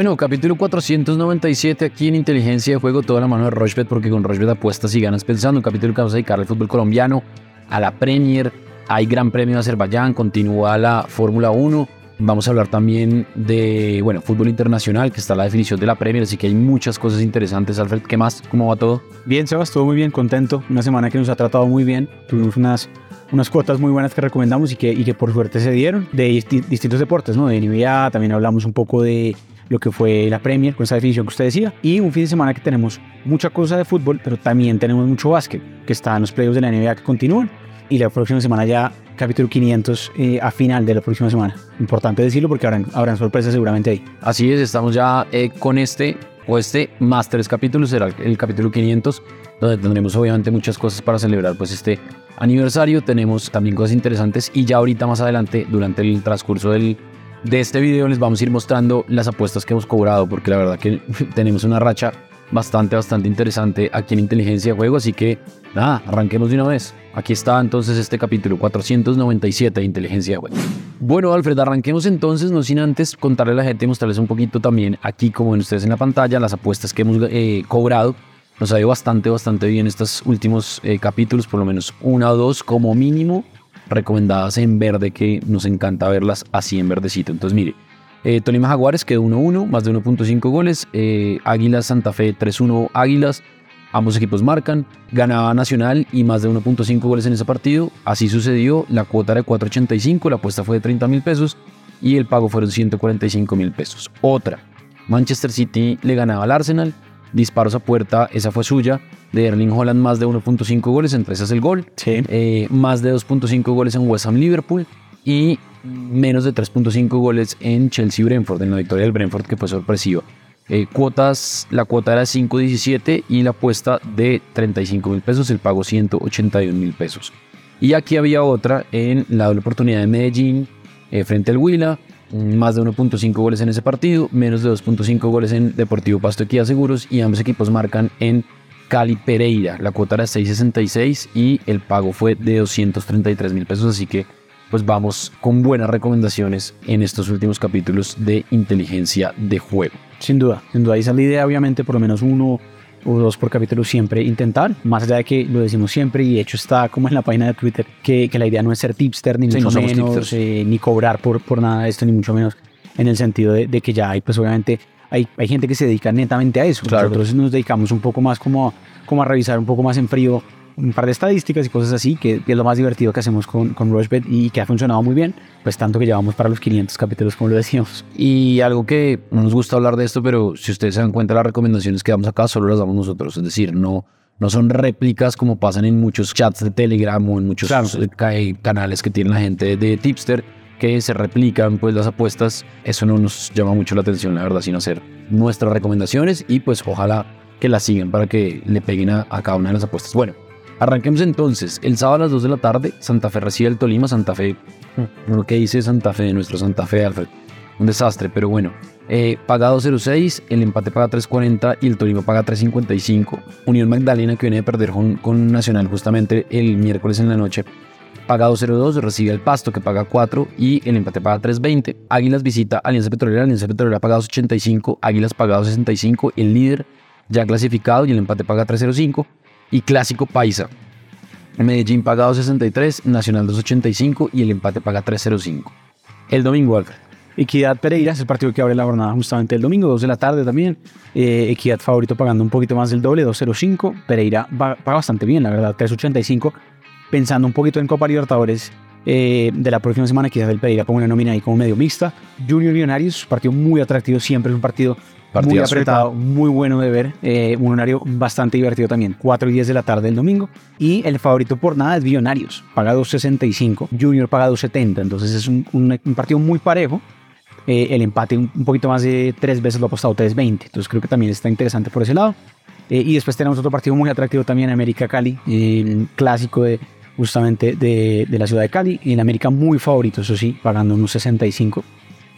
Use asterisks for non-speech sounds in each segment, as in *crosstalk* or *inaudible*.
Bueno, capítulo 497 aquí en Inteligencia de Juego, toda la mano de Rochbet, porque con Rochbet apuestas y ganas pensando. Un capítulo que vamos a dedicar al fútbol colombiano, a la Premier. Hay Gran Premio de Azerbaiyán, continúa la Fórmula 1. Vamos a hablar también de, bueno, fútbol internacional, que está la definición de la Premier, así que hay muchas cosas interesantes. Alfred, ¿qué más? ¿Cómo va todo? Bien, Sebas, todo muy bien, contento. Una semana que nos ha tratado muy bien. Tuvimos unas, unas cuotas muy buenas que recomendamos y que, y que por suerte se dieron de distintos deportes, ¿no? De NBA, también hablamos un poco de lo que fue la Premier, con esa definición que usted decía. Y un fin de semana que tenemos mucha cosa de fútbol, pero también tenemos mucho básquet, que está en los playoffs de la NBA que continúan. Y la próxima semana ya capítulo 500 eh, a final de la próxima semana. Importante decirlo porque habrán, habrán sorpresas seguramente ahí. Así es, estamos ya eh, con este o este más tres capítulos, será el capítulo 500, donde tendremos obviamente muchas cosas para celebrar pues este aniversario. Tenemos también cosas interesantes y ya ahorita más adelante, durante el transcurso del, de este video, les vamos a ir mostrando las apuestas que hemos cobrado, porque la verdad que *laughs* tenemos una racha bastante, bastante interesante aquí en Inteligencia de Juego. Así que nada, arranquemos de una vez. Aquí está entonces este capítulo 497 de Inteligencia de Juego. Bueno, Alfred, arranquemos entonces, no sin antes contarle a la gente, mostrarles un poquito también aquí, como ven ustedes en la pantalla, las apuestas que hemos eh, cobrado. Nos ha ido bastante, bastante bien estos últimos eh, capítulos, por lo menos una o dos como mínimo, recomendadas en verde, que nos encanta verlas así en verdecito. Entonces, mire, eh, Tolima Jaguares quedó 1-1, más de 1.5 goles. Eh, Águilas Santa Fe 3-1 Águilas. Ambos equipos marcan. Ganaba Nacional y más de 1.5 goles en ese partido. Así sucedió. La cuota era de 4.85, la apuesta fue de 30 mil pesos y el pago fueron 145 mil pesos. Otra. Manchester City le ganaba al Arsenal. Disparos a puerta, esa fue suya. De Erling Holland más de 1.5 goles, entre esas el gol. Eh, más de 2.5 goles en West Ham Liverpool. Y menos de 3.5 goles en Chelsea-Brentford, en la victoria del Brentford que fue sorpresiva. Eh, cuotas, la cuota era 5.17 y la apuesta de 35 mil pesos, el pago 181 mil pesos. Y aquí había otra en la doble oportunidad de Medellín eh, frente al Huila, más de 1.5 goles en ese partido, menos de 2.5 goles en Deportivo Pasto Equidad Seguros y ambos equipos marcan en Cali Pereira. La cuota era 6.66 y el pago fue de 233 mil pesos, así que pues vamos con buenas recomendaciones en estos últimos capítulos de inteligencia de juego. Sin duda, sin duda, esa es la idea, obviamente, por lo menos uno o dos por capítulo siempre intentar, más allá de que lo decimos siempre y de hecho está como en la página de Twitter, que, que la idea no es ser tipster ni mucho menos, eh, ni cobrar por, por nada de esto, ni mucho menos en el sentido de, de que ya hay, pues obviamente hay, hay, gente que se dedica netamente a eso. Claro. Nosotros nos dedicamos un poco más como, como a revisar un poco más en frío un par de estadísticas y cosas así, que, es lo más divertido que hacemos con, con Rushbet y que ha funcionado muy bien, pues tanto que llevamos para los 500 capítulos, como lo decíamos. Y algo que no nos gusta hablar de esto, pero si ustedes se dan cuenta, las recomendaciones que damos acá solo las damos nosotros, es decir, no, no son réplicas como pasan en muchos chats de Telegram o en muchos eh, canales que tiene la gente de Tipster, que se replican pues las apuestas. Eso no nos llama mucho la atención, la verdad, sino hacer nuestras recomendaciones y pues ojalá que las sigan para que le peguen a, a cada una de las apuestas. Bueno, Arranquemos entonces. El sábado a las 2 de la tarde, Santa Fe recibe el Tolima. Santa Fe, mm, lo que dice Santa Fe, nuestro Santa Fe, Alfred. Un desastre, pero bueno. Eh, paga 2.06, el empate paga 3.40 y el Tolima paga 3.55. Unión Magdalena, que viene de perder con, Nacional justamente el miércoles en la noche, paga 2.02, recibe el Pasto, que paga 4 y el empate paga 3.20. Águilas visita Alianza Petrolera, Alianza Petrolera paga 2.85, Águilas paga 2.65, el líder ya clasificado y el empate paga 3.05 y Clásico Paisa. Medellín paga 2.63, Nacional 2.85 y el empate paga 3.05. El domingo, Alfred. Equidad Pereira es el partido que abre la jornada justamente el domingo, 2 de la tarde también. Eh, Equidad favorito pagando un poquito más del doble, 2.05. Pereira paga bastante bien, la verdad, 3.85. Pensando un poquito en Copa Libertadores eh, de la próxima semana, quizás el Pereira ponga una nómina ahí como medio mixta. Junior Millonarios, partido muy atractivo, siempre es un partido muy apretado, muy bueno de ver. Eh, un horario bastante divertido también. 4 y 10 de la tarde del domingo. Y el favorito por nada es Billonarios. Paga 2.65. Junior paga 2.70. Entonces es un, un, partido muy parejo. Eh, el empate un, poquito más de tres veces lo ha apostado 3.20. Entonces creo que también está interesante por ese lado. Eh, y después tenemos otro partido muy atractivo también, América Cali. El clásico de justamente de, de la ciudad de Cali. En América muy favorito, eso sí, pagando unos 65.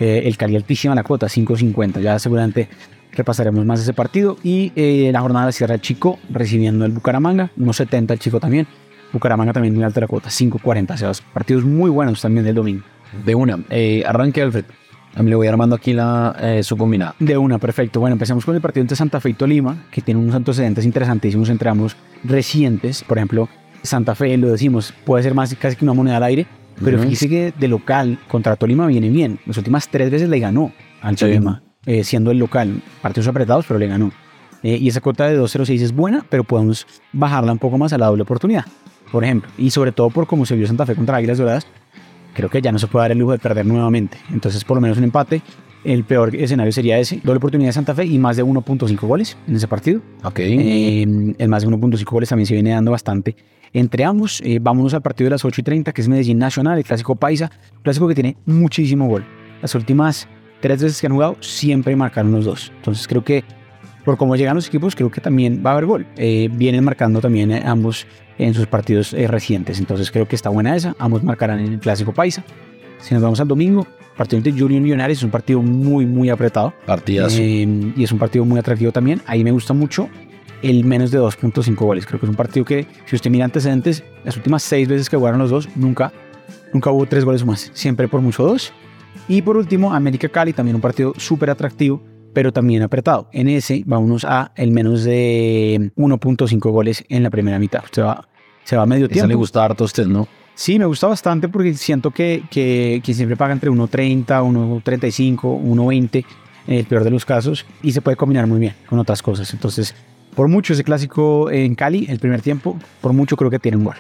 Eh, el Cali altísima la cuota, 5.50. Ya seguramente repasaremos más ese partido. Y eh, la jornada de cierra el Chico recibiendo el Bucaramanga, 1.70 el Chico también. Bucaramanga también muy alta la cuota, 5.40. O sea, partidos muy buenos también del domingo. De una. Eh, arranque, Alfred. Le voy armando aquí la, eh, su combinada. De una, perfecto. Bueno, empecemos con el partido entre Santa Fe y Tolima, que tiene unos antecedentes interesantísimos entre ambos recientes. Por ejemplo, Santa Fe, lo decimos, puede ser más casi que una moneda al aire, pero fíjese que de local contra Tolima viene bien. Las últimas tres veces le ganó al Tolima, eh, siendo el local. Partidos apretados, pero le ganó. Eh, y esa cuota de 2.06 es buena, pero podemos bajarla un poco más a la doble oportunidad, por ejemplo. Y sobre todo por cómo se vio Santa Fe contra Águilas Doradas, creo que ya no se puede dar el lujo de perder nuevamente. Entonces, por lo menos un empate. El peor escenario sería ese, doble oportunidad de Santa Fe y más de 1.5 goles en ese partido. Ok. Eh, el más de 1.5 goles también se viene dando bastante entre ambos. Eh, vámonos al partido de las 8 y 30, que es Medellín Nacional, el clásico paisa, clásico que tiene muchísimo gol. Las últimas tres veces que han jugado siempre marcaron los dos. Entonces creo que por cómo llegan los equipos, creo que también va a haber gol. Eh, vienen marcando también eh, ambos en sus partidos recientes. Entonces creo que está buena esa. Ambos marcarán en el clásico paisa. Si nos vamos al domingo, partido entre Junior y Millonarios es un partido muy, muy apretado. Partidazo. y es un partido muy atractivo también. Ahí me gusta mucho el menos de 2.5 goles. Creo que es un partido que, si usted mira antecedentes, las últimas seis veces que jugaron los dos, nunca, nunca hubo tres goles o más. Siempre por mucho dos. Y por último, América Cali, también un partido súper atractivo, pero también apretado. En ese, vámonos a el menos de 1.5 goles en la primera mitad. Se va, se va medio tiempo. le gusta harto a usted, ¿no? Sí, me gusta bastante porque siento que, que, que siempre paga entre 1.30, 1.35, 1.20 en el peor de los casos y se puede combinar muy bien con otras cosas. Entonces, por mucho ese clásico en Cali, el primer tiempo, por mucho creo que tiene un gol.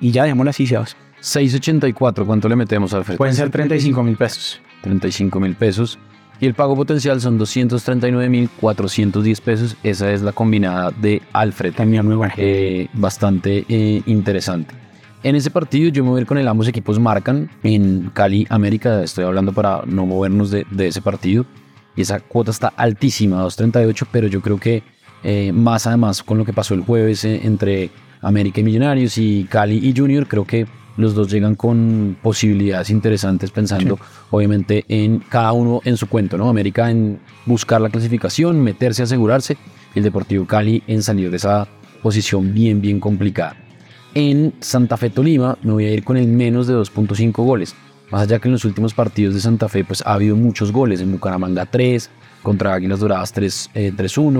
Y ya dejémoslo así, Sebas. 6.84, ¿cuánto le metemos, al Pueden ser 35 mil pesos. 35 mil pesos. Y el pago potencial son 239.410 pesos. Esa es la combinada de Alfred. También muy buena. Eh, bastante eh, interesante. En ese partido yo me voy a ir con el ambos equipos marcan en Cali, América. Estoy hablando para no movernos de, de ese partido. Y esa cuota está altísima, 2.38, pero yo creo que eh, más además con lo que pasó el jueves eh, entre América y Millonarios y Cali y Junior, creo que los dos llegan con posibilidades interesantes pensando obviamente en cada uno en su cuento, ¿no? América en buscar la clasificación, meterse, asegurarse, y el Deportivo Cali en salir de esa posición bien, bien complicada. En Santa Fe Tolima me voy a ir con el menos de 2.5 goles. Más allá que en los últimos partidos de Santa Fe pues ha habido muchos goles, en Bucaramanga 3, contra Águilas Doradas 3-1,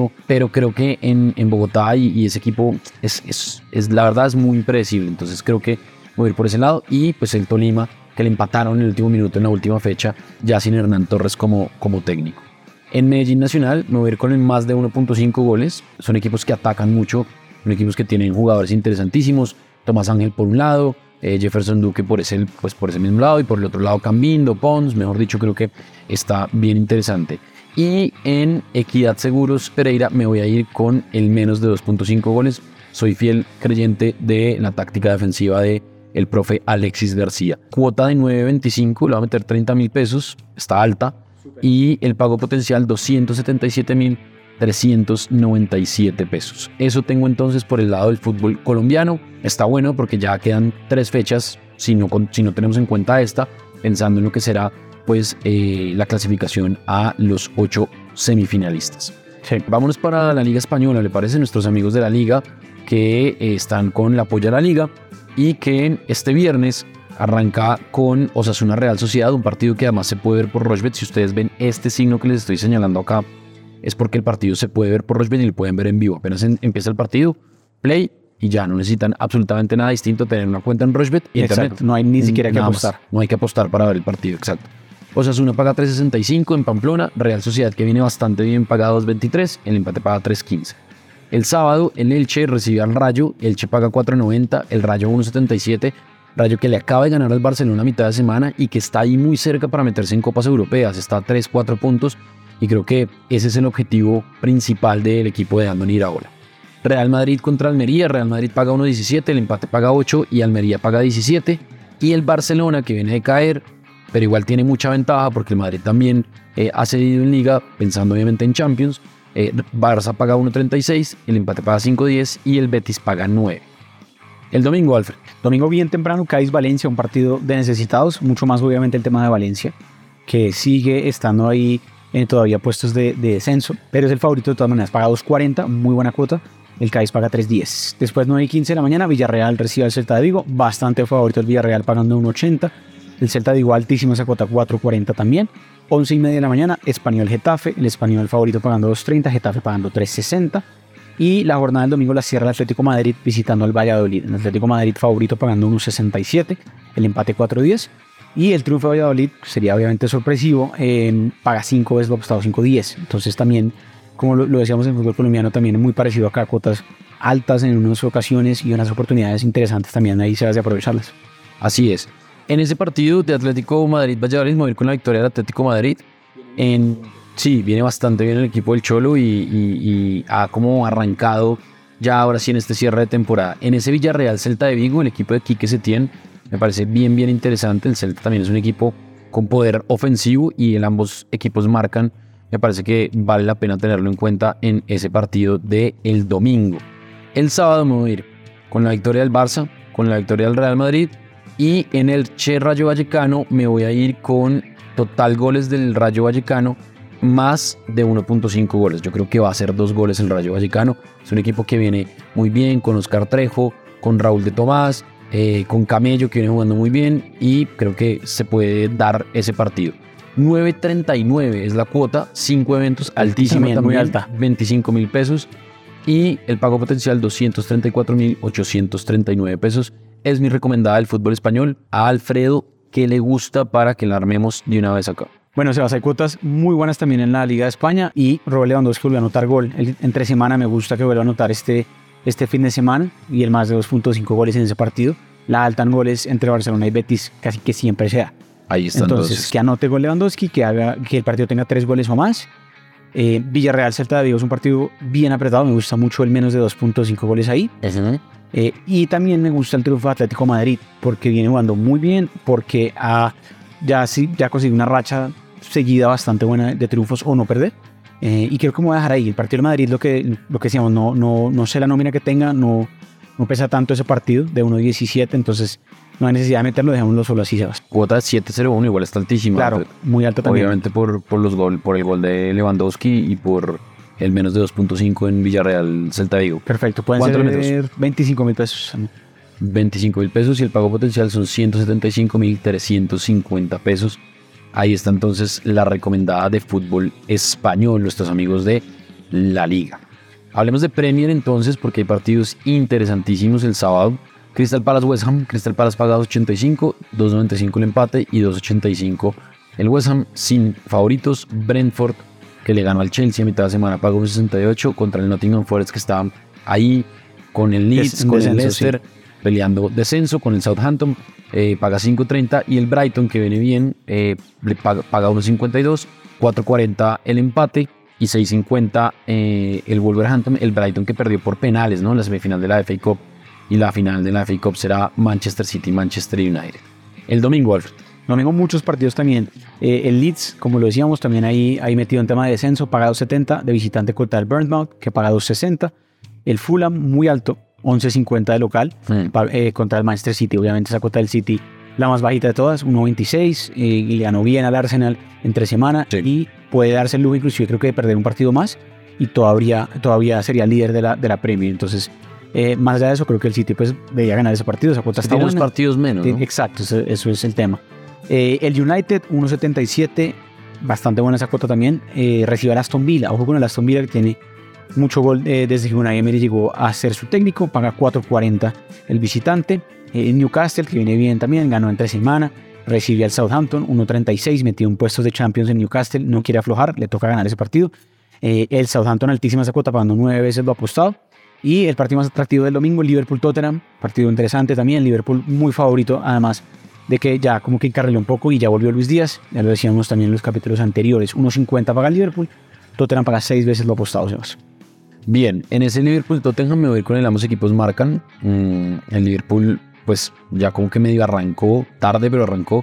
eh, pero creo que en, en Bogotá y, ese equipo es, es, es, la verdad es muy impredecible, entonces creo que voy a ir por ese lado. Y pues el Tolima que le empataron en el último minuto en la última fecha ya sin Hernán Torres como, como técnico. En Medellín Nacional me voy a ir con el más de 1.5 goles, son equipos que atacan mucho, son equipos que tienen jugadores interesantísimos, Tomás Ángel por un lado, eh, Jefferson Duque por ese, pues por ese mismo lado y por el otro lado Cambindo, Pons, mejor dicho creo que está bien interesante. Y en Equidad Seguros Pereira me voy a ir con el menos de 2.5 goles. Soy fiel creyente de la táctica defensiva de el profe Alexis García. Cuota de 9.25, le va a meter 30 mil pesos, está alta. Y el pago potencial 277 mil 397 pesos. Eso tengo entonces por el lado del fútbol colombiano. Está bueno porque ya quedan tres fechas, si no, si no tenemos en cuenta esta, pensando en lo que será pues eh, la clasificación a los ocho semifinalistas. Vámonos para la Liga Española, ¿le parece? Nuestros amigos de la Liga que eh, están con el apoyo a la Liga y que este viernes arranca con Osasuna Real Sociedad, un partido que además se puede ver por Rochbet. Si ustedes ven este signo que les estoy señalando acá, es porque el partido se puede ver por Rochbet y lo pueden ver en vivo. Apenas empieza el partido, play y ya no necesitan absolutamente nada distinto tener una cuenta en Rochbet y Internet. No hay ni siquiera que apostar. No hay que apostar para ver el partido, exacto. Osasuna paga 3.65 en Pamplona, Real Sociedad que viene bastante bien paga 2.23, el empate paga 3.15. El sábado el Elche recibe al Rayo, Elche paga 4.90, el Rayo 1.77, Rayo que le acaba de ganar al Barcelona a mitad de semana y que está ahí muy cerca para meterse en copas europeas, está a 3-4 puntos y creo que ese es el objetivo principal del equipo de Andoni Iraola. Real Madrid contra Almería, Real Madrid paga 1.17, el empate paga 8 y Almería paga 17 y el Barcelona que viene de caer pero igual tiene mucha ventaja porque el Madrid también eh, ha cedido en liga, pensando obviamente en Champions. Eh, Barça paga 1.36, el empate paga 5.10 y el Betis paga 9. El domingo, Alfred. Domingo bien temprano, Cádiz Valencia, un partido de necesitados, mucho más obviamente el tema de Valencia, que sigue estando ahí en todavía puestos de, descenso, pero es el favorito de todas maneras, paga 2.40, muy buena cuota. El Cádiz paga 3.10. Después 9 y 15 de la mañana, Villarreal recibe al Celta de Vigo, bastante favorito el Villarreal pagando 1.80. El Celta de igual altísimo esa cuota 4.40 también. 11 y media de la mañana, Español Getafe, el español favorito pagando 2.30, Getafe pagando 3.60. Y la jornada del domingo la cierra el Atlético Madrid visitando al Valladolid. El Atlético Madrid favorito pagando 1.67, el empate 4.10. Y el triunfo de Valladolid sería obviamente sorpresivo, eh, paga 5 veces lo apostado 5.10. Entonces también, como lo, lo, decíamos en el fútbol colombiano, también es muy parecido acá, cuotas altas en unas ocasiones y unas oportunidades interesantes también ahí se hace aprovecharlas. Así es. En ese partido de Atlético Madrid-Valladolid, mover con la victoria del Atlético Madrid. En, sí, viene bastante bien el equipo del Cholo y, y, y, ha como arrancado ya ahora sí en este cierre de temporada. En ese Villarreal Celta de Vigo, el equipo de Quique Setién, me parece bien, bien interesante. El Celta también es un equipo con poder ofensivo y el ambos equipos marcan. Me parece que vale la pena tenerlo en cuenta en ese partido del el domingo. El sábado me voy a ir con la victoria del Barça, con la victoria del Real Madrid y en el Che Rayo Vallecano me voy a ir con total goles del Rayo Vallecano más de 1.5 goles. Yo creo que va a ser dos goles el Rayo Vallecano. Es un equipo que viene muy bien con Oscar Trejo, con Raúl de Tomás, eh, con Camello que viene jugando muy bien y creo que se puede dar ese partido. 9.39 es la cuota, 5 eventos altísima, muy alta, 25 mil pesos y el pago potencial 234.839 pesos. Es mi recomendada del fútbol español a Alfredo que le gusta para que la armemos de una vez acá. Bueno, Sebas, hay cuotas muy buenas también en la Liga de España y Robert Lewandowski vuelve a anotar gol. El, entre semana me gusta que vuelva a anotar este, este fin de semana y el más de 2.5 goles en ese partido. La alta en goles entre Barcelona y Betis casi que siempre sea. Ahí está. Entonces, Entonces, que anote gol Lewandowski, que haga que el partido tenga tres goles o más. Eh, Villarreal Celta de Vigo es un partido bien apretado, me gusta mucho el menos de 2.5 goles ahí. Eh, y también me gusta el triunfo de Atlético Madrid porque viene jugando muy bien, porque ha, ya, sí, ya conseguido una racha seguida bastante buena de triunfos o no perder. Eh, y creo que me voy a dejar ahí. El partido de Madrid, lo que, lo que decíamos, no, no, no sé la nómina que tenga, no, no pesa tanto ese partido de 1.17, entonces no hay necesidad de meterlo, dejémoslo solo así, Sebas. Cuota 7.01, igual está altísima. Claro, muy alta también. Obviamente por, por, los gol, por el gol de Lewandowski y por el menos de 2.5 en Villarreal Celta Vigo. Perfecto, pueden ser metros? 25 mil pesos. 25 mil pesos y el pago potencial son 175 mil 350 pesos. Ahí está entonces la recomendada de fútbol español, nuestros amigos de la liga. Hablemos de Premier entonces porque hay partidos interesantísimos el sábado. Crystal Palace West Ham, Crystal Palace paga 2.85, 2.95 el empate y 2.85 el West Ham sin favoritos. Brentford que le ganó al Chelsea a mitad de semana pagó 1.68 contra el Nottingham Forest que estaban ahí con el Leeds, con descenso, el Leicester sí. Peleando descenso, con el Southampton eh, paga 5.30 y el Brighton que viene bien eh, paga 1.52, 4.40 el empate y 6.50 eh, el Wolverhampton, el Brighton que perdió por penales, ¿no? La semifinal de la FA Cup y la final de la FA Cup será Manchester City, Manchester United. El domingo, Alfred. Domingo muchos partidos también. Eh, el Leeds, como lo decíamos, también ahí, ahí metido en tema de descenso, paga 2.70 de visitante contra el Bournemouth, que paga 2.60. El Fulham, muy alto, 11.50 de local, eh, contra el Manchester City. Obviamente esa cuota del City, la más bajita de todas, 1.26. eh, y le ganó bien al Arsenal entre semana Sí. y puede darse el lujo inclusive creo que de perder un partido más y todavía, todavía sería líder de la, de la Premier. Entonces, eh, más allá de eso, creo que el City pues debería ganar ese partido. Esa cuota está Tiene buena. partidos menos. Exacto, eso, eso es el tema. Eh, el United, 1.77, bastante buena esa cuota también. Eh, recibe al Aston Villa. Ojo con el Aston Villa que tiene mucho gol eh, desde que Unai Emery llegó a ser su técnico. Paga 4.40 el visitante. Eh, Newcastle, que viene bien también, ganó entre semana. Recibe al Southampton, 1.36, metido en puestos de Champions en Newcastle. No quiere aflojar, le toca ganar ese partido. Eh, el Southampton, altísima esa cuota, pagando nueve veces lo apostado. Y el partido más atractivo del domingo, Liverpool-Tottenham. Partido interesante también. Liverpool muy favorito, además de que ya como que encarriló un poco y ya volvió Luis Díaz. Ya lo decíamos también en los capítulos anteriores. 1.50 paga el Liverpool. Tottenham paga seis veces lo apostado, Sebas. Bien, en ese Liverpool Tottenham me voy con el ambos equipos marcan. Mm, el Liverpool, pues ya como que medio arrancó, tarde, pero arrancó.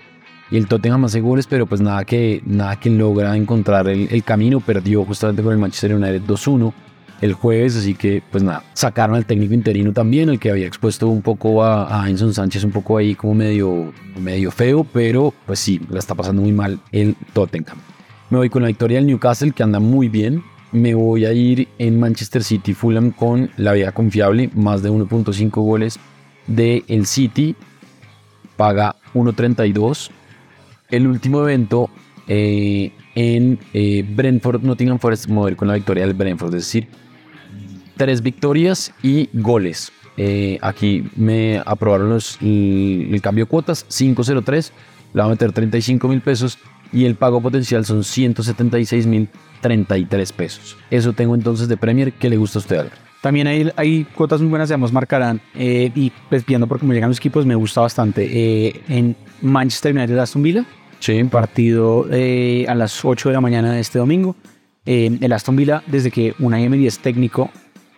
Y el Tottenham hace goles, pero pues nada que, nada que logra encontrar el, el camino. Perdió justamente con el Manchester United 2-1 el jueves, así que pues nada, sacaron al técnico interino también, el que había expuesto un poco a, a Enson Sánchez, un poco ahí como medio, medio feo, pero pues sí, la está pasando muy mal el Tottenham. Me voy con la victoria del Newcastle, que anda muy bien. Me voy a ir en Manchester City Fulham con la vía confiable, más de 1.5 goles de el City. Paga 1.32 el último evento eh, en eh, Brentford, Nottingham Forest, mover con la victoria del Brentford, es decir, tres victorias y goles. Eh, aquí me aprobaron los, el, el cambio de cuotas, 503, le va a meter 35 mil pesos y el pago potencial son 176 mil 33 pesos. Eso tengo entonces de Premier. ¿Qué le gusta a usted, Albert? También hay, hay cuotas muy buenas, digamos, marcarán. eh, y pues viendo por cómo llegan los equipos, me gusta bastante. Eh, en Manchester United Aston Villa, Sí, partido eh, a las 8 de la mañana de este domingo. Eh, el Aston Villa, desde que Unai Emery es técnico,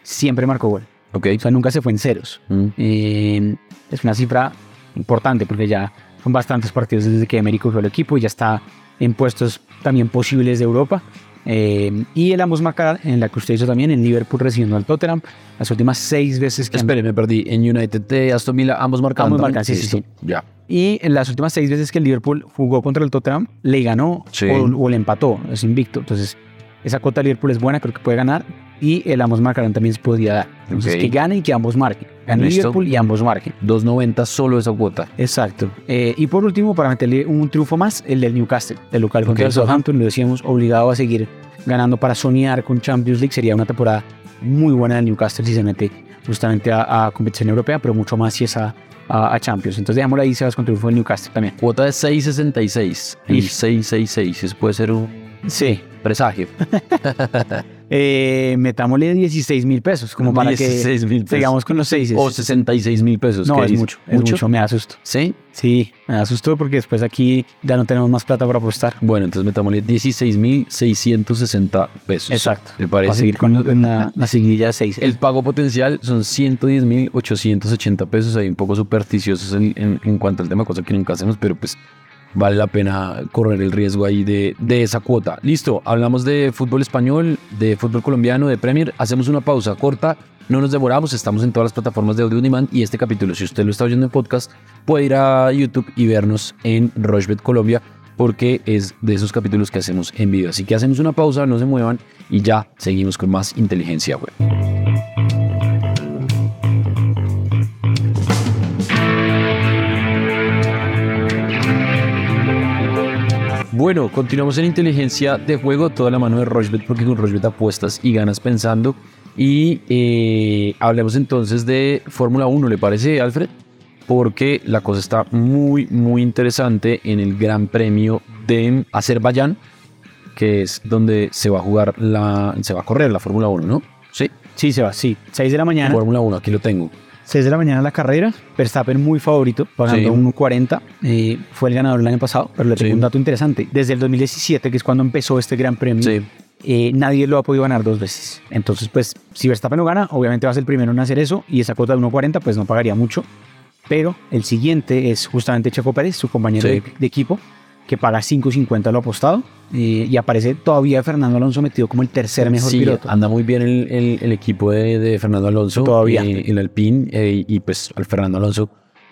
siempre marcó gol. ok. O sea, nunca se fue en ceros. Mm, Eh, es una cifra importante porque ya son bastantes partidos desde que Emery cogió el equipo y ya está en puestos también posibles de Europa. Eh, y el ambos marcar en la que usted hizo también en Liverpool recibiendo al Tottenham las últimas seis veces que han- Espere, me perdí. En United de Aston Villa, ambos marcaron. Ambos marcan, sí, sí, sí. Ya. y en las últimas seis veces que el Liverpool jugó contra el Tottenham le ganó Sí. o, o le empató, es invicto. Entonces esa cuota de Liverpool es buena, creo que puede ganar y el ambos marcarán también se podría dar. Entonces Ok. que gane y que ambos marquen. Gane Listo. Liverpool y ambos marquen. 2.90 solo esa cuota. Exacto. Eh, y por último, para meterle un triunfo más, el del Newcastle, el local contra Ok. el Southampton, lo decíamos, obligado a seguir ganando para soñar con Champions League. Sería una temporada muy buena del Newcastle si se mete justamente a, a competición europea, pero mucho más si es a, a- a Champions. Entonces dejémoslo ahí, Sebas, con triunfo del Newcastle también. Cuota de 6.66. El Ish. 666. Eso puede ser un Sí. presagio. *laughs* Eh, metámosle 16 mil pesos, como para 16 mil que pesos. sigamos con los seis. O 66 mil pesos. no, ¿qué es dice? mucho, es mucho, me da susto. ¿Sí? Sí, me da susto porque después aquí ya no tenemos más plata para apostar. Bueno, entonces metámosle 16.660 pesos. Exacto. ¿Le Para parece? seguir con la, la seguidilla 6. El pago potencial son 110.880 pesos. Ahí un poco supersticiosos en, en- en cuanto al tema, cosa que nunca hacemos, pero pues vale la pena correr el riesgo ahí de, de esa cuota. Listo, hablamos de fútbol español, de fútbol colombiano, de Premier. Hacemos una pausa corta. No nos demoramos, estamos en todas las plataformas de audio demand y este capítulo, si usted lo está oyendo en podcast, puede ir a YouTube y vernos en Rochebet Colombia porque es de esos capítulos que hacemos en video. Así que hacemos una pausa, no se muevan y ya seguimos con más inteligencia web. Bueno, continuamos en inteligencia de juego, toda la mano de Rochebet, porque con Rochebet apuestas y ganas pensando. Y eh, hablemos entonces de Fórmula 1, ¿le parece, Alfred? Porque la cosa está muy, muy interesante en el Gran Premio de Azerbaiyán, que es donde se va a jugar la, se va a correr la Fórmula 1, ¿no? Sí, Sí, se va, sí. 6 de la mañana. Fórmula 1, aquí lo tengo. 6 de la mañana la carrera. Verstappen muy favorito, pagando Sí. 1.40. Eh, fue el ganador el año pasado, pero le tengo Sí. un dato interesante. Desde el 2017, que es cuando empezó este gran premio, Sí. eh, nadie lo ha podido ganar dos veces. Entonces, pues, si Verstappen lo gana, obviamente va a ser el primero en hacer eso y esa cuota de 1.40, pues no pagaría mucho. Pero el siguiente es justamente Checo Pérez, su compañero de, de equipo, que paga 5.50 lo apostado eh, y aparece todavía Fernando Alonso metido como el tercer mejor sí, piloto. anda muy bien el, el- el equipo de, de Fernando Alonso. Todavía. eh, el Alpine. eh, y pues al Fernando Alonso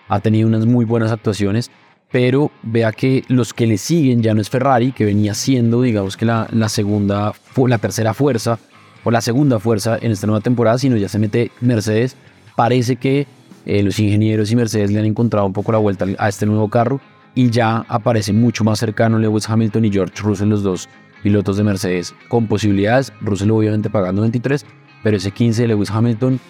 ha tenido unas muy buenas actuaciones. Pero vea que los que le siguen ya no es Ferrari, que venía siendo, digamos que la, la segunda, la tercera fuerza o la segunda fuerza en esta nueva temporada, sino ya se mete Mercedes. Parece que eh, los ingenieros y Mercedes le han encontrado un poco la vuelta a este nuevo carro y ya aparece mucho más cercano Lewis Hamilton y George Russell, los dos pilotos de Mercedes con posibilidades. Russell obviamente pagando 23, pero ese 15 de Lewis Hamilton,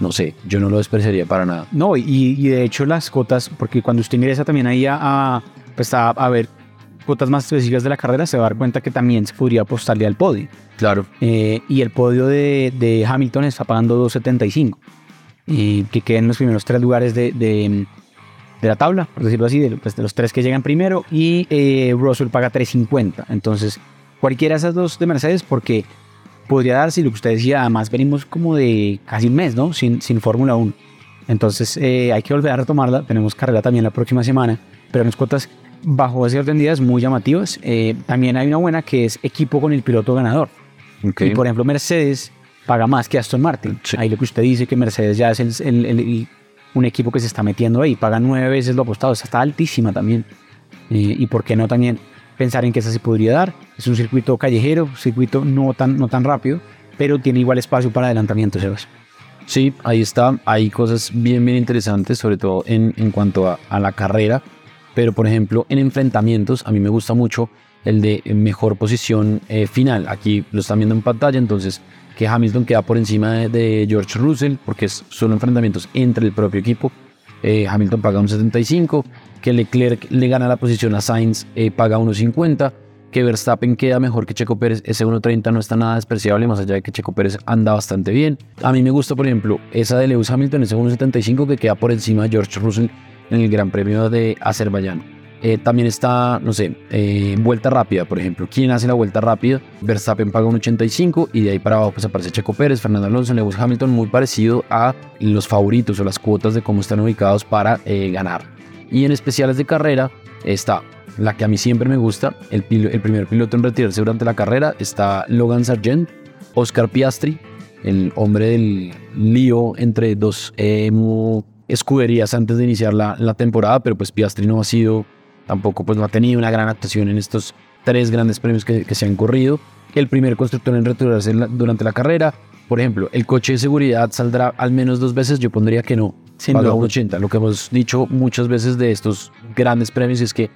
no sé, yo no lo despreciaría para nada. No, y, y de hecho las cotas, porque cuando usted ingresa también ahí a, a, pues a, a ver cuotas más específicas de la carrera, se va a dar cuenta que también se podría apostarle al podio. Claro. Eh, y el podio de, de Hamilton está pagando 2.75. Y que queden los primeros tres lugares de, de, de la tabla, por decirlo así, de, pues, de los tres que llegan primero. Y eh, Russell paga 3.50. Entonces, cualquiera de esas dos de Mercedes, porque podría darse, lo que usted decía, además venimos como de casi un mes, ¿no? Sin, sin Fórmula 1. Entonces, eh, hay que volver a retomarla. Tenemos carrera también la próxima semana, pero unas cuotas bajo ese orden de días muy llamativas. Eh, también hay una buena que es equipo con el piloto ganador. Ok. Y por ejemplo, Mercedes paga más que Aston Martin. Sí. Ahí lo que usted dice que Mercedes ya es el- el- el- el- un equipo que se está metiendo ahí, paga nueve veces lo apostado, esa está altísima también. Eh, y por qué no también pensar en que esa se podría dar. Es un circuito callejero, circuito no tan, no tan rápido, pero tiene igual espacio para adelantamiento, Sebas. Sí, ahí está. Hay cosas bien, bien interesantes, sobre todo en, en cuanto a la carrera. pero por ejemplo en enfrentamientos a mí me gusta mucho el de mejor posición eh, final. Aquí lo están viendo en pantalla, entonces que Hamilton queda por encima de, George Russell porque es solo enfrentamientos entre el propio equipo. Eh, Hamilton paga un 75, que Leclerc le gana la posición a Sainz, eh, paga 1.50, que Verstappen queda mejor que Checo Pérez, ese 1.30 no está nada despreciable, más allá de que Checo Pérez anda bastante bien. A mí me gusta, por ejemplo, esa de Lewis Hamilton, ese 1.75 que queda por encima de George Russell en el Gran Premio de Azerbaiyán. Eh, también está, no sé, eh, vuelta rápida, por ejemplo. ¿Quién hace la vuelta rápida? Verstappen paga un 85 y de ahí para abajo pues aparece Checo Pérez, Fernando Alonso, Lewis Hamilton, muy parecido a los favoritos o las cuotas de cómo están ubicados para eh, ganar. Y en especiales de carrera está la que a mí siempre me gusta, el, el primer piloto en retirarse durante la carrera, está Logan Sargent, Oscar Piastri, el hombre del lío entre dos escuderías antes de iniciar la, la temporada, pero pues Piastri no ha sido tampoco pues no ha tenido una gran actuación en estos tres grandes premios que, se han corrido. El primer constructor en retirarse durante la carrera. Por ejemplo, el coche de seguridad saldrá al menos dos veces. Yo pondría que no. Sin paga 80. Lo que hemos dicho muchas veces de estos grandes premios es que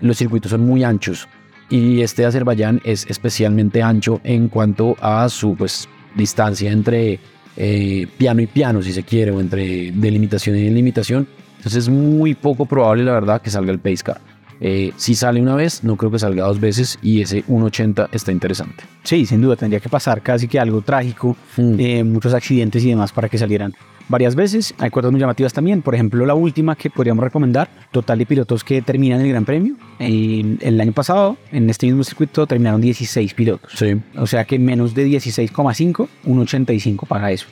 los circuitos son muy anchos. Y este de Azerbaiyán es especialmente ancho en cuanto a su pues, distancia entre eh, piano y piano, si se quiere, o entre delimitación y delimitación. Entonces es muy poco probable, la verdad, que salga el pace car. Eh, si sale una vez, no creo que salga dos veces y ese 1.80 está interesante. Sí, sin duda, tendría que pasar casi que algo trágico, eh, muchos accidentes y demás para que salieran varias veces. Hay cuotas muy llamativas también, por ejemplo, la última que podríamos recomendar, total de pilotos que terminan el Gran Premio. el año pasado, en este mismo circuito, terminaron 16 pilotos. Sí. O sea que menos de 16,5, 1.85 paga eso.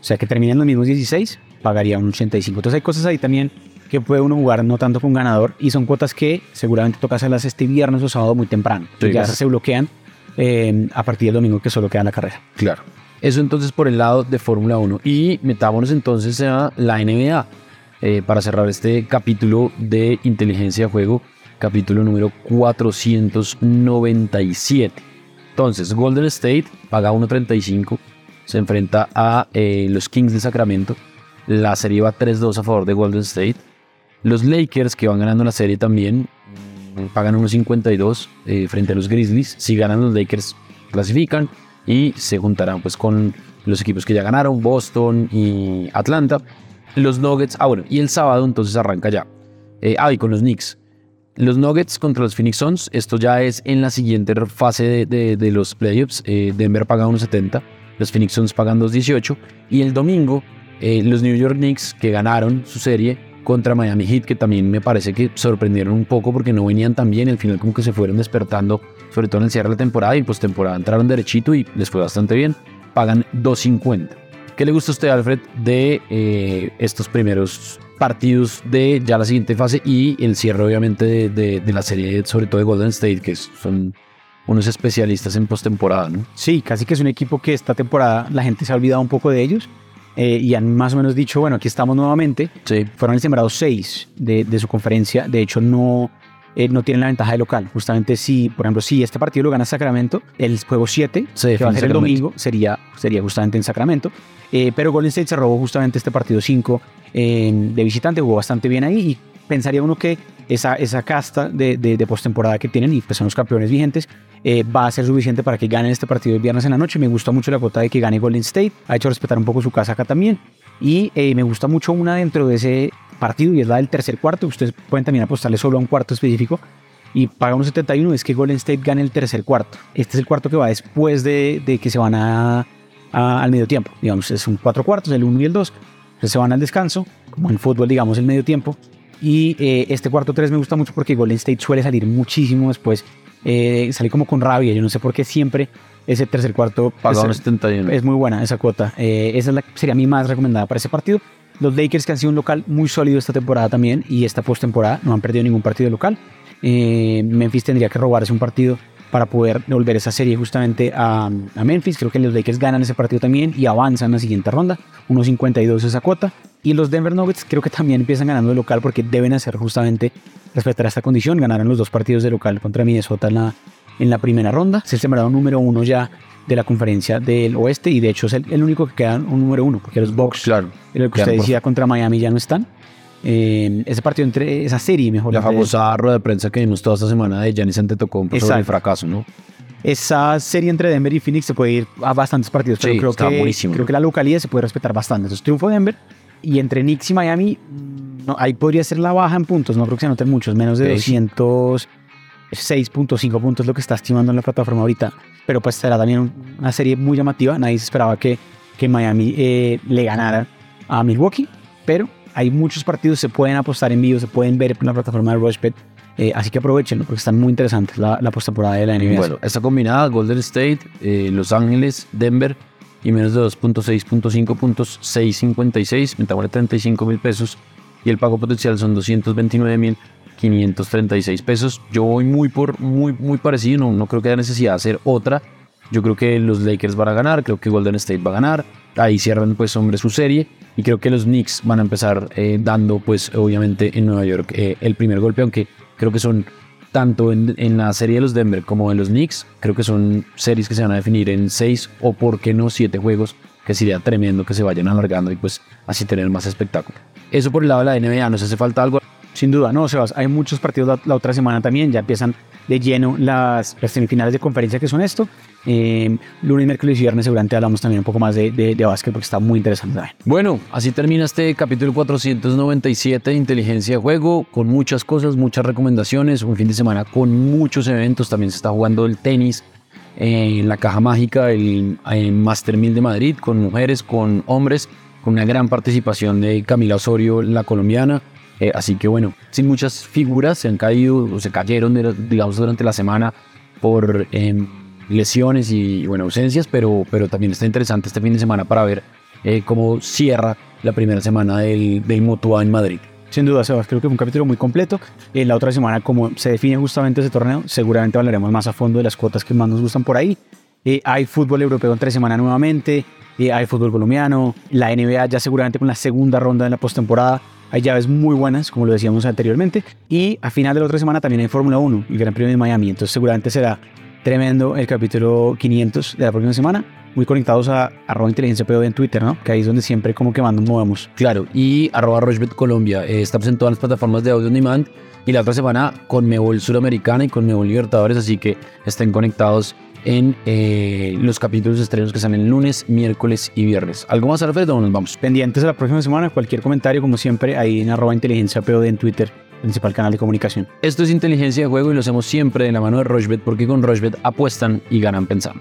O sea que terminan los mismos 16, pagaría un 85. Entonces hay cosas ahí también que puede uno jugar no tanto con ganador y son cuotas que seguramente toca hacerlas este viernes o sábado muy temprano. ya se bloquean eh, a partir del domingo que solo queda la carrera. Claro. Eso entonces por el lado de Fórmula 1. Y metámonos entonces a la NBA eh, para cerrar este capítulo de inteligencia de juego, capítulo número 497. Entonces, Golden State paga 1.35 se enfrenta a eh, los Kings de Sacramento. La serie va 3-2 a favor de Golden State. Los Lakers, que van ganando la serie también, mm, pagan unos 52 eh, frente a los Grizzlies. Si ganan los Lakers, clasifican y se juntarán pues con los equipos que ya ganaron, Boston y Atlanta. Los Nuggets, ah bueno, y el sábado entonces arranca ya. Eh, ah, y con los Knicks. Los Nuggets contra los Phoenix Suns, esto ya es en la siguiente fase de, los playoffs. Denver paga unos 70 los Phoenix Suns pagan 2.18 y el domingo eh, los New York Knicks que ganaron su serie contra Miami Heat que también me parece que sorprendieron un poco porque no venían tan bien, al final como que se fueron despertando sobre todo en el cierre de la temporada y postemporada entraron derechito y les fue bastante bien, pagan 2.50. ¿Qué le gusta a usted Alfred de eh, estos primeros partidos de ya la siguiente fase y el cierre obviamente de, la serie sobre todo de Golden State que son unos especialistas en postemporada, ¿no? Sí, casi que es un equipo que esta temporada la gente se ha olvidado un poco de ellos eh, y han más o menos dicho, bueno, aquí estamos nuevamente. Sí. Fueron el sembrado seis de, de, su conferencia, de hecho no, eh, no tienen la ventaja de local. Justamente si, por ejemplo, si este partido lo gana Sacramento, el juego 7, que va a ser el domingo, sería, sería justamente en Sacramento. Eh, pero Golden State se robó justamente este partido 5 de visitante, jugó bastante bien ahí y pensaría uno que esa, esa casta de, de, postemporada que tienen y pues son los campeones vigentes, eh, va a ser suficiente para que ganen este partido el viernes en la noche. Me gusta mucho la cuota de que gane Golden State, ha hecho respetar un poco su casa acá también. Y eh, me gusta mucho una dentro de ese partido y es la del tercer cuarto. Ustedes pueden también apostarle solo a un cuarto específico y paga unos 71 es que Golden State gane el tercer cuarto. Este es el cuarto que va después de, que se van al medio tiempo. Digamos, es un cuatro cuartos, el uno y el dos. Entonces se van al descanso, como en fútbol, digamos, el medio tiempo. Y eh, este cuarto 3 me gusta mucho porque Golden State suele salir muchísimo después. Eh, salí como con rabia. Yo no sé por qué siempre ese tercer cuarto es, es muy buena esa cuota. Eh, esa es la, sería mi más recomendada para ese partido. Los Lakers que han sido un local muy sólido esta temporada también y esta postemporada no han perdido ningún partido local. Eh, Memphis tendría que robarse un partido para poder devolver esa serie justamente a, a, Memphis. Creo que los Lakers ganan ese partido también y avanzan a la siguiente ronda. 1.52 esa cuota. Y los Denver Nuggets creo que también empiezan ganando de local porque deben hacer justamente respetar esta condición. Ganaron los dos partidos de local contra Minnesota en la, en la primera ronda. Se sembrado número uno ya de la conferencia del oeste y de hecho es el, único que queda un número uno porque los Bucks, claro, lo que usted decía contra Miami ya no están. Eh, ese partido entre esa serie, mejor La famosa rueda de prensa que vimos toda esta semana de Giannis Antetokounmpo sobre el fracaso, ¿no? esa serie entre Denver y Phoenix se puede ir a bastantes partidos, pero Sí, creo está que, buenísimo. creo que la localidad se puede respetar bastante. Entonces, triunfo de Denver y entre Knicks y Miami, mm, no, ahí podría ser la baja en puntos, no creo que se anoten muchos, menos de Ok. 206.5 puntos lo que está estimando en la plataforma ahorita, pero pues será también un- una serie muy llamativa, nadie se esperaba que, que Miami eh, le ganara a Milwaukee, pero hay muchos partidos, se pueden apostar en vivo, se pueden ver en la plataforma de Rushbet, eh, así que aprovechenlo porque están muy interesantes la, la postemporada de la NBA. Bueno, esta combinada, Golden State, eh, Los Ángeles, Denver y menos de 2.6.5 puntos, 6.56, metámosle 35 mil pesos y el pago potencial son 229 mil 536 pesos. Yo voy muy por muy muy parecido, no, no creo que haya necesidad de hacer otra. Yo creo que los Lakers van a ganar, creo que Golden State va a ganar. Ahí cierran pues hombre su serie y creo que los Knicks van a empezar eh, dando pues obviamente en Nueva York eh, el primer golpe, aunque creo que son tanto en, la serie de los Denver como en los Knicks, creo que son series que se van a definir en seis o por qué no siete juegos, que sería tremendo que se vayan alargando y pues así tener más espectáculo. Eso por el lado de la NBA, ¿nos hace falta algo? Sin duda, no, Sebas, hay muchos partidos la, la otra semana también, ya empiezan de lleno las, las semifinales de conferencia que son esto. Eh, lunes, miércoles y viernes seguramente hablamos también un poco más de, de, de básquet porque está muy interesante también. Bueno, así termina este capítulo 497 de Inteligencia de Juego, con muchas cosas, muchas recomendaciones, un fin de semana con muchos eventos, también se está jugando el tenis en la caja mágica, el, el Master 1000 de Madrid, con mujeres, con hombres, con una gran participación de Camila Osorio, la colombiana. Eh, así que bueno, sin muchas figuras, se han caído o se cayeron, digamos, durante la semana por em, lesiones y, bueno, ausencias, pero, pero también está interesante este fin de semana para ver eh, cómo cierra la primera semana del, del Mutua en Madrid. Sin duda, Sebas, creo que fue un capítulo muy completo. Eh, la otra semana, como se define justamente ese torneo, seguramente hablaremos más a fondo de las cuotas que más nos gustan por ahí. Eh, hay fútbol europeo entre semana nuevamente, eh, hay fútbol colombiano, la NBA ya seguramente con la segunda ronda de la postemporada. Hay llaves muy buenas, como lo decíamos anteriormente. Y a final de la otra semana también hay Fórmula 1, el Gran Premio de Miami. Entonces seguramente será tremendo el capítulo 500 de la próxima semana. Muy conectados a arroba inteligencia POD en Twitter, ¿no? Que ahí es donde siempre como que nos movemos. Claro, y arroba Rochebet Colombia. Eh, estamos en todas las plataformas de audio on demand. Y la otra semana con Mebol Suramericana y con Mebol Libertadores. Así que estén conectados en eh, los capítulos estrenos que salen el lunes, miércoles y viernes. ¿Algo más, Alfredo? o Nos vamos. pendientes a la próxima semana. Cualquier comentario, como siempre, ahí en arroba inteligencia POD en Twitter, principal canal de comunicación. Esto es inteligencia de juego y lo hacemos siempre de la mano de Rochebet porque con Rochebet apuestan y ganan pensando.